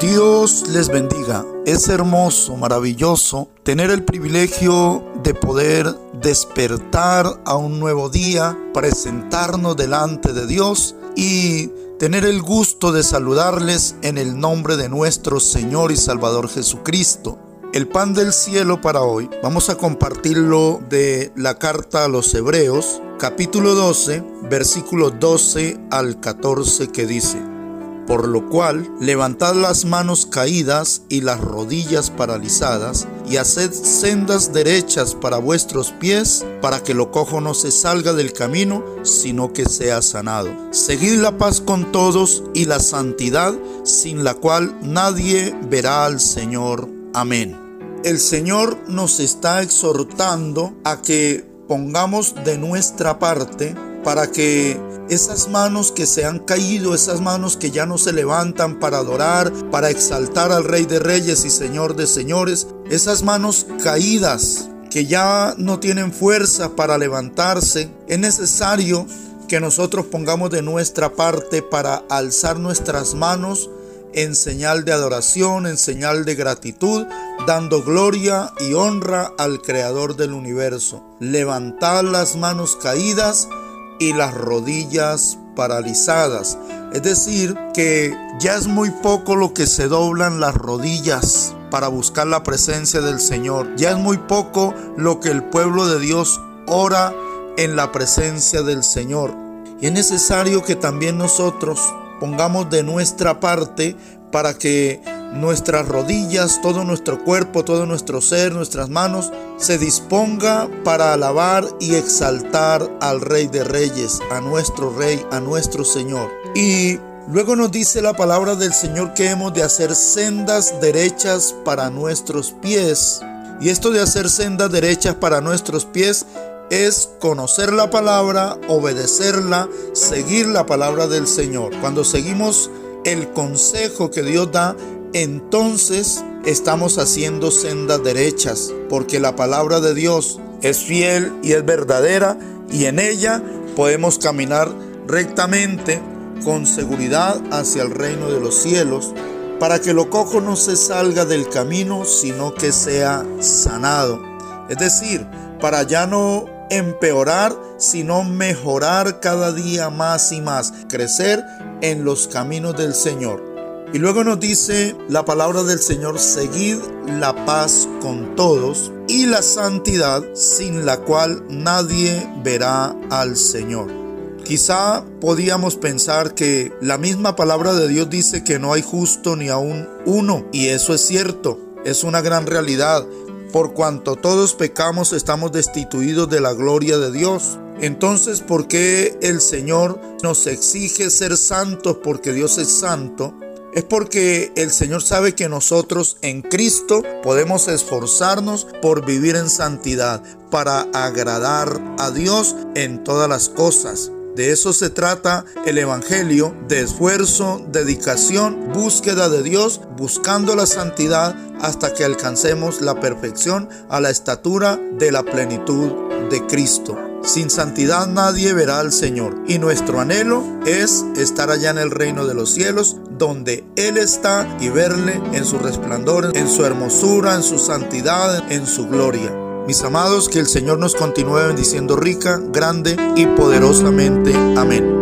Dios les bendiga. Es hermoso, maravilloso tener el privilegio de poder despertar a un nuevo día, presentarnos delante de Dios y tener el gusto de saludarles en el nombre de nuestro Señor y Salvador Jesucristo. El pan del cielo para hoy vamos a compartirlo de la carta a los Hebreos, capítulo 12, versículos 12 al 14 que dice, por lo cual levantad las manos caídas y las rodillas paralizadas, y haced sendas derechas para vuestros pies, para que lo cojo no se salga del camino, sino que sea sanado. Seguid la paz con todos y la santidad, sin la cual nadie verá al Señor. Amén. El Señor nos está exhortando a que pongamos de nuestra parte para que esas manos que se han caído, esas manos que ya no se levantan para adorar, para exaltar al Rey de Reyes y Señor de Señores, esas manos caídas que ya no tienen fuerza para levantarse, es necesario que nosotros pongamos de nuestra parte para alzar nuestras manos en señal de adoración, en señal de gratitud, dando gloria y honra al Creador del universo. Levantad las manos caídas y las rodillas paralizadas. Es decir, que ya es muy poco lo que se doblan las rodillas para buscar la presencia del Señor. Ya es muy poco lo que el pueblo de Dios ora en la presencia del Señor. Y es necesario que también nosotros pongamos de nuestra parte para que nuestras rodillas, todo nuestro cuerpo, todo nuestro ser, nuestras manos, se disponga para alabar y exaltar al Rey de Reyes, a nuestro Rey, a nuestro Señor. Y luego nos dice la palabra del Señor que hemos de hacer sendas derechas para nuestros pies. Y esto de hacer sendas derechas para nuestros pies es conocer la palabra, obedecerla, seguir la palabra del Señor. Cuando seguimos el consejo que Dios da, entonces estamos haciendo sendas derechas, porque la palabra de Dios es fiel y es verdadera y en ella podemos caminar rectamente con seguridad hacia el reino de los cielos, para que lo cojo no se salga del camino, sino que sea sanado. Es decir, para ya no empeorar, sino mejorar cada día más y más, crecer en los caminos del Señor. Y luego nos dice la palabra del Señor, seguid la paz con todos y la santidad sin la cual nadie verá al Señor. Quizá podíamos pensar que la misma palabra de Dios dice que no hay justo ni aún uno, y eso es cierto, es una gran realidad. Por cuanto todos pecamos estamos destituidos de la gloria de Dios. Entonces, ¿por qué el Señor nos exige ser santos porque Dios es santo? Es porque el Señor sabe que nosotros en Cristo podemos esforzarnos por vivir en santidad, para agradar a Dios en todas las cosas. De eso se trata el Evangelio, de esfuerzo, dedicación, búsqueda de Dios, buscando la santidad hasta que alcancemos la perfección a la estatura de la plenitud de Cristo. Sin santidad nadie verá al Señor y nuestro anhelo es estar allá en el reino de los cielos donde Él está y verle en su resplandor, en su hermosura, en su santidad, en su gloria. Mis amados, que el Señor nos continúe bendiciendo rica, grande y poderosamente. Amén.